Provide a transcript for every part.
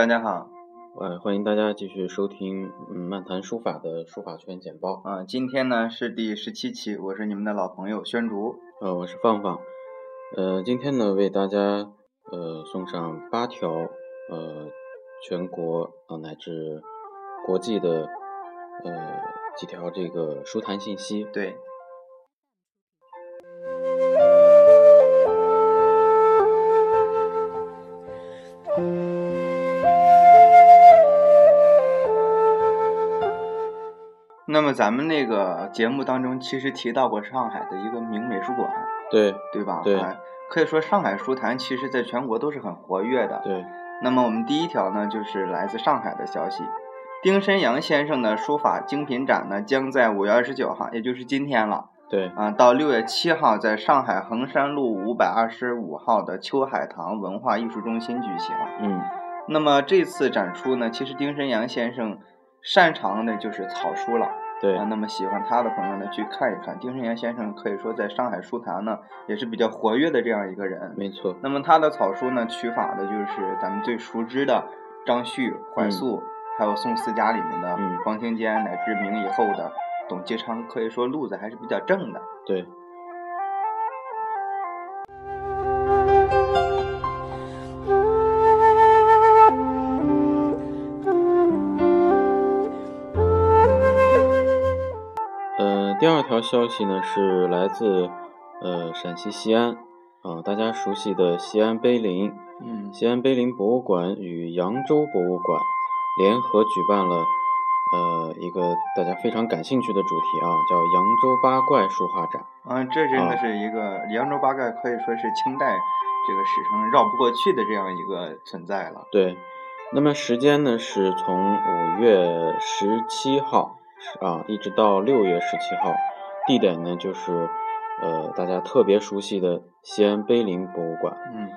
大家好，呃，欢迎大家继续收听嗯漫谈书法的书法圈简报。啊、今天呢是第十七期，我是你们的老朋友宣竹。呃，我是放放。呃，今天呢为大家呃送上八条呃全国呃乃至国际的呃几条这个书坛信息。对，那么咱们那个节目当中，其实提到过上海的一个名美术馆，对对吧？对啊可以说上海书坛其实在全国都是很活跃的。对，那么我们第一条呢，就是来自上海的消息，丁申阳先生的书法精品展呢，将在五月二十九号，也就是今天了。对，啊，到六月七号，在上海衡山路五百二十五号的秋海棠文化艺术中心举行。嗯，那么这次展出呢，其实丁申阳先生擅长的就是草书了。对啊，，那么喜欢他的朋友呢，去看一看。丁申阳先生可以说在上海书坛呢，也是比较活跃的这样一个人。没错。那么他的草书呢，取法的就是咱们最熟知的张旭、怀素，还有宋思家里面的嗯黄庭坚，乃至明以后的董其昌，可以说路子还是比较正的。对，第二条消息呢是来自呃陕西西安啊、大家熟悉的西安碑林，嗯西安碑林博物馆与扬州博物馆联合举办了呃一个大家非常感兴趣的主题啊，叫扬州八怪书画展。啊，这真的啊是一个扬州八怪，可以说是清代这个史上绕不过去的这样一个存在了。对，那么时间呢是从五月十七号啊一直到六月十七号，地点呢就是呃大家特别熟悉的西安碑林博物馆嗯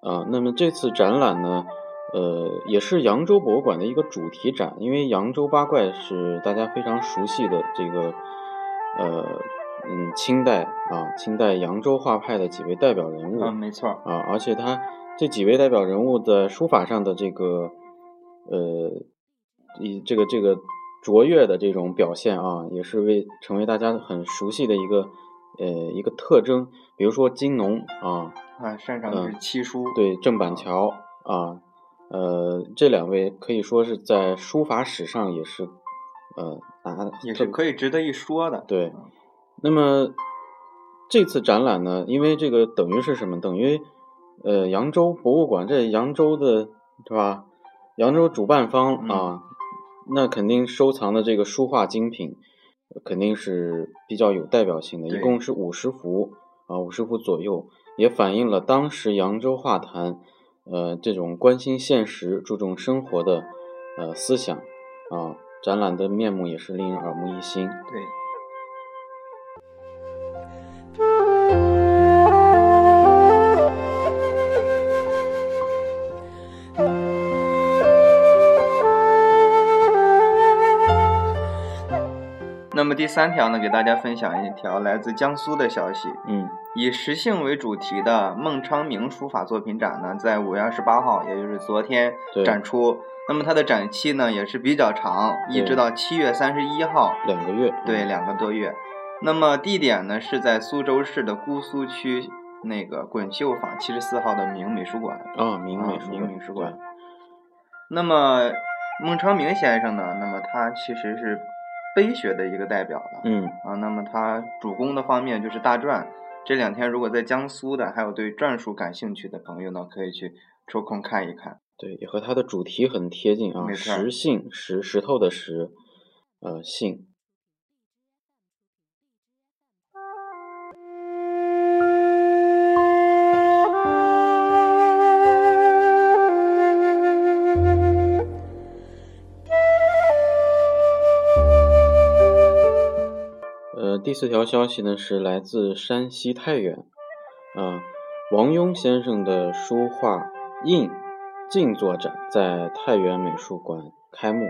啊。那么这次展览呢，呃也是扬州博物馆的一个主题展，因为扬州八怪是大家非常熟悉的这个呃嗯清代啊清代扬州画派的几位代表人物。嗯，没错。啊，而且他这几位代表人物的书法上的这个，呃，以这个这个卓越的这种表现啊，也是为成为大家很熟悉的一个呃一个特征。比如说金农啊，啊，擅长的是嗯七书。对郑板桥啊，呃，这两位可以说是在书法史上也是呃拿也是可以值得一说的。对嗯，那么这次展览呢，因为这个等于是什么？等于呃扬州博物馆这扬州的是吧？扬州主办方嗯啊，那肯定收藏的这个书画精品，呃肯定是比较有代表性的，一共是五十幅啊，五十幅左右，也反映了当时扬州画坛呃这种关心现实、注重生活的呃思想啊。展览的面目也是令人耳目一新。对。么第三条呢，给大家分享一条来自江苏的消息。嗯。以石性为主题的孟昌明书法作品展呢，在五月二十八号，也就是昨天展出。那么它的展期呢也是比较长，一直到七月三十一号，两个月，对，嗯两个多月。那么地点呢是在苏州市的姑苏区那个滚绣坊七十四号的明美术馆。啊，明美啊明美术馆那么孟昌明先生呢，那么他其实是碑学的一个代表了。嗯，啊，那么他主攻的方面就是大篆。这两天如果在江苏的，还有对篆书感兴趣的朋友呢，可以去抽空看一看。对，也和它的主题很贴近啊，石性，石石头的石，呃，性。第四条消息呢是来自山西太原，啊、王庸先生的书画《印》静坐展在太原美术馆开幕。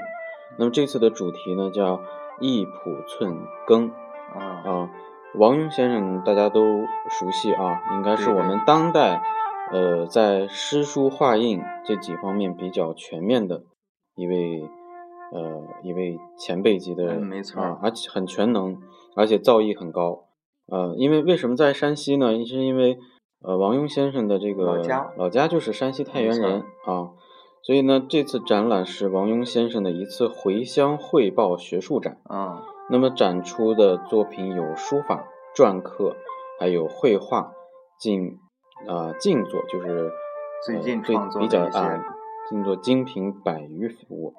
那么这次的主题呢叫“一谱寸耕”啊，啊。王庸先生大家都熟悉啊，应该是我们当代呃，在诗书画印这几方面比较全面的一位呃一位前辈级的，没错，而且很全能，而且造诣很高。呃，因为为什么在山西呢？是因为呃王庸先生的这个老家老家就是山西太原人啊，所以呢，这次展览是王庸先生的一次回乡汇报学术展啊。那么展出的作品有书法、篆刻，还有绘画、静啊静坐，就是最近最比较啊静坐精品百余幅，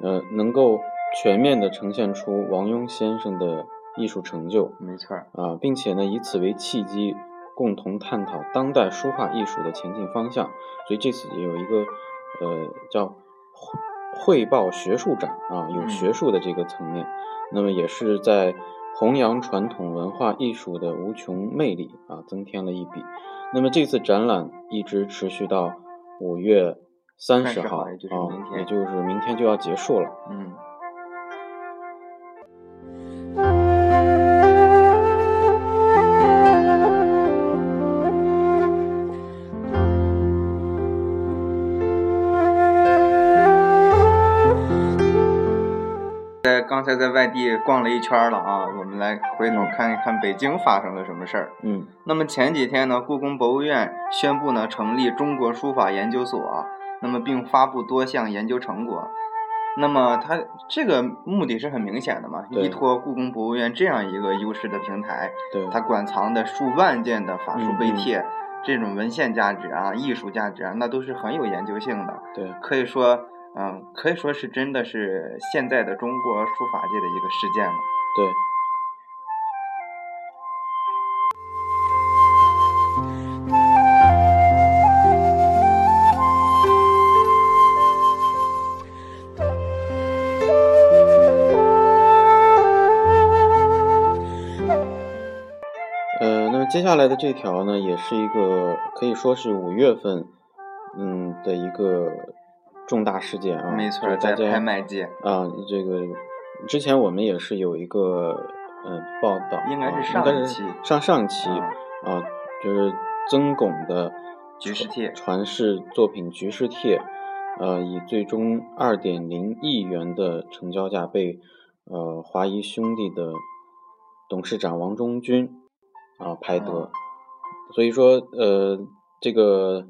呃，能够全面的呈现出王庸先生的艺术成就，没错啊，并且呢，以此为契机，共同探讨当代书画艺术的前进方向。所以这次有一个呃叫汇报学术展啊，有学术的这个层面。那么也是在弘扬传统文化艺术的无穷魅力啊，增添了一笔。那么这次展览一直持续到五月三十号啊，也就是明天就要结束了。嗯。刚才在外地逛了一圈了啊，我们来回头看一看北京发生了什么事儿。嗯，那么前几天呢，故宫博物院宣布呢成立中国书法研究所，那么并发布多项研究成果。那么它这个目的是很明显的嘛，依托故宫博物院这样一个优势的平台，对，它馆藏的数万件的法术碑帖，这种文献价值啊、艺术价值啊，那都是很有研究性的。对，可以说。嗯，可以说是真的是现在的中国书法界的一个事件了。对。接下来的这条呢，也是一个可以说是五月份，嗯的一个。重大事件啊，没错，在拍卖界啊，这个之前我们也是有一个呃报道，应该是上期上上期啊，就是曾巩的局势帖传世作品《局势帖》，呃，以最终二点零亿元的成交价被呃华谊兄弟的董事长王中军啊拍得，所以说呃这个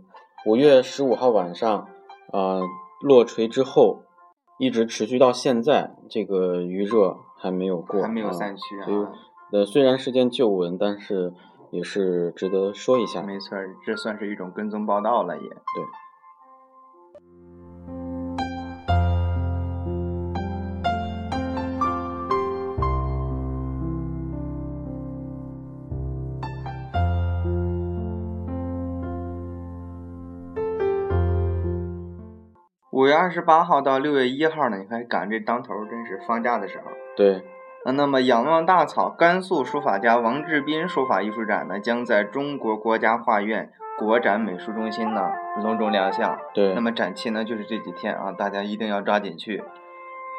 五月十五号晚上啊。落锤之后，一直持续到现在，这个余热还没有过，还没有散去啊。呃，虽然是件旧闻，但是也是值得说一下。没错，这算是一种跟踪报道了，也对。五月二十八号到六月一号呢，你看赶这当头，真是放假的时候。对。那那么仰望大草，甘肃书法家王志斌书法艺术展呢，将在中国国家画院国展美术中心呢隆重亮相。对。那么展期呢就是这几天啊，大家一定要抓紧去。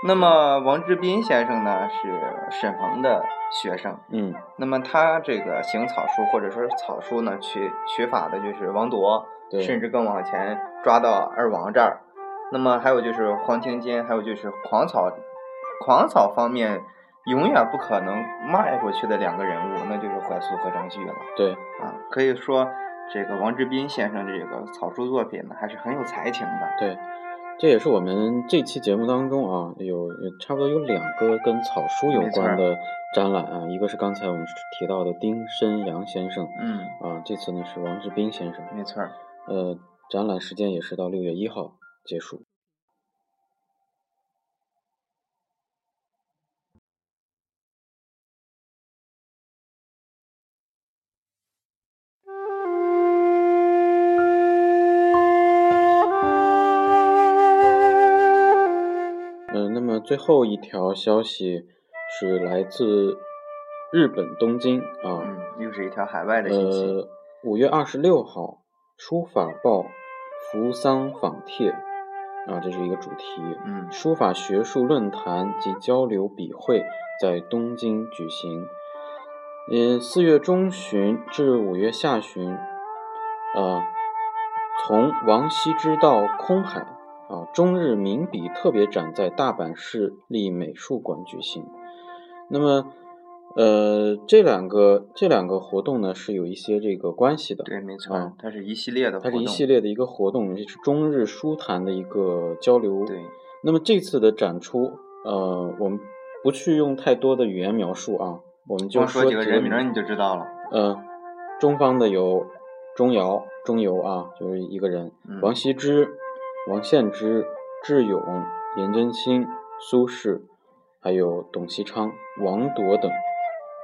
那么王志斌先生呢是沈鹏的学生。嗯。那么他这个行草书或者说草书呢，取取法的就是王铎，甚至更往前抓到二王这儿。那么还有就是黄庭坚，还有就是狂草，狂草方面永远不可能迈过去的两个人物，那就是怀素和张旭了。对，啊，可以说这个王志斌先生这个草书作品呢，还是很有才情的。对，这也是我们这期节目当中啊，有差不多有两个跟草书有关的展览啊，一个是刚才我们提到的丁申阳先生，嗯，啊，这次呢是王志斌先生，没错。呃，展览时间也是到六月一号。结束。嗯，那么最后一条消息是来自日本东京啊，嗯，又是一条海外的信息。呃，五月二十六号，《书法报》扶桑访帖。啊，这是一个主题。嗯，书法学术论坛及交流笔会在东京举行。嗯，四月中旬至五月下旬，呃，从王羲之到空海啊，中日名笔特别展在大阪市立美术馆举行。那么，呃，这两个这两个活动呢是有一些这个关系的。对，没错，它是一系列的，它是一系列的一个活动，也是中日书坛的一个交流。对。那么这次的展出，呃，我们不去用太多的语言描述啊，我们就说几个人名你就知道了。呃，中方的有钟繇、钟繇啊，就是一个人；王羲之、王献之、智勇、颜真卿、苏轼，还有董其昌、王铎等，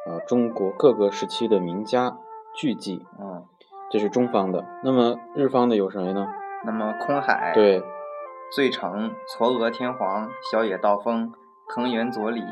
啊，中国各个时期的名家聚集。嗯，这是中方的。那么日方的有谁呢？那么空海。对。醉城、嵯峨天皇、小野道风、藤原佐里，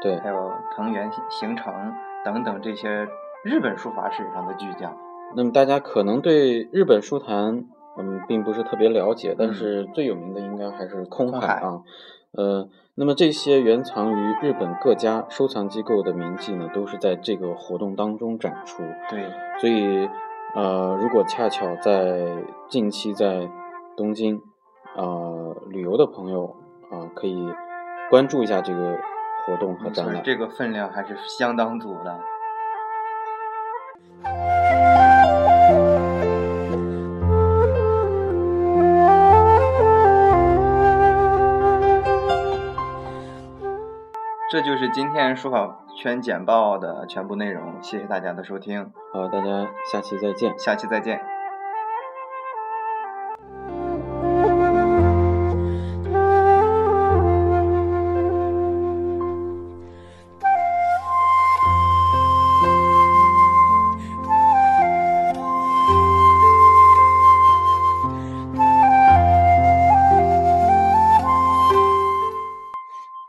对，还有藤原行成等等这些日本书法史上的巨匠。那么大家可能对日本书坛，嗯，并不是特别了解，但是最有名的应该还是空海啊。呃，那么这些原藏于日本各家收藏机构的名迹呢，都是在这个活动当中展出。对，所以呃，如果恰巧在近期在东京。呃，旅游的朋友啊，可以关注一下这个活动和展览。这个分量还是相当足的。这就是今天书法圈简报的全部内容，谢谢大家的收听。好，大家下期再见。下期再见。